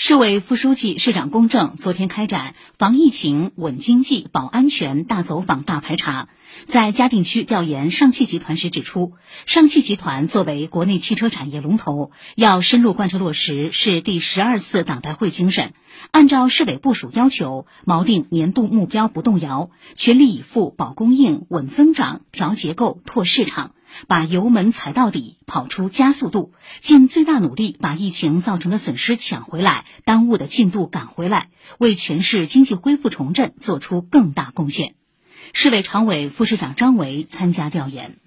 市委副书记、市长龚正昨天开展防疫情、稳经济、保安全大走访、大排查，在嘉定区调研上汽集团时指出，上汽集团作为国内汽车产业龙头，要深入贯彻落实市第十二次党代会精神，按照市委部署要求，锚定年度目标不动摇，全力以赴保供应、稳增长、调结构、拓市场。把油门踩到底，跑出加速度，尽最大努力把疫情造成的损失抢回来，耽误的进度赶回来，为全市经济恢复重振做出更大贡献。市委常委、副市长张维参加调研。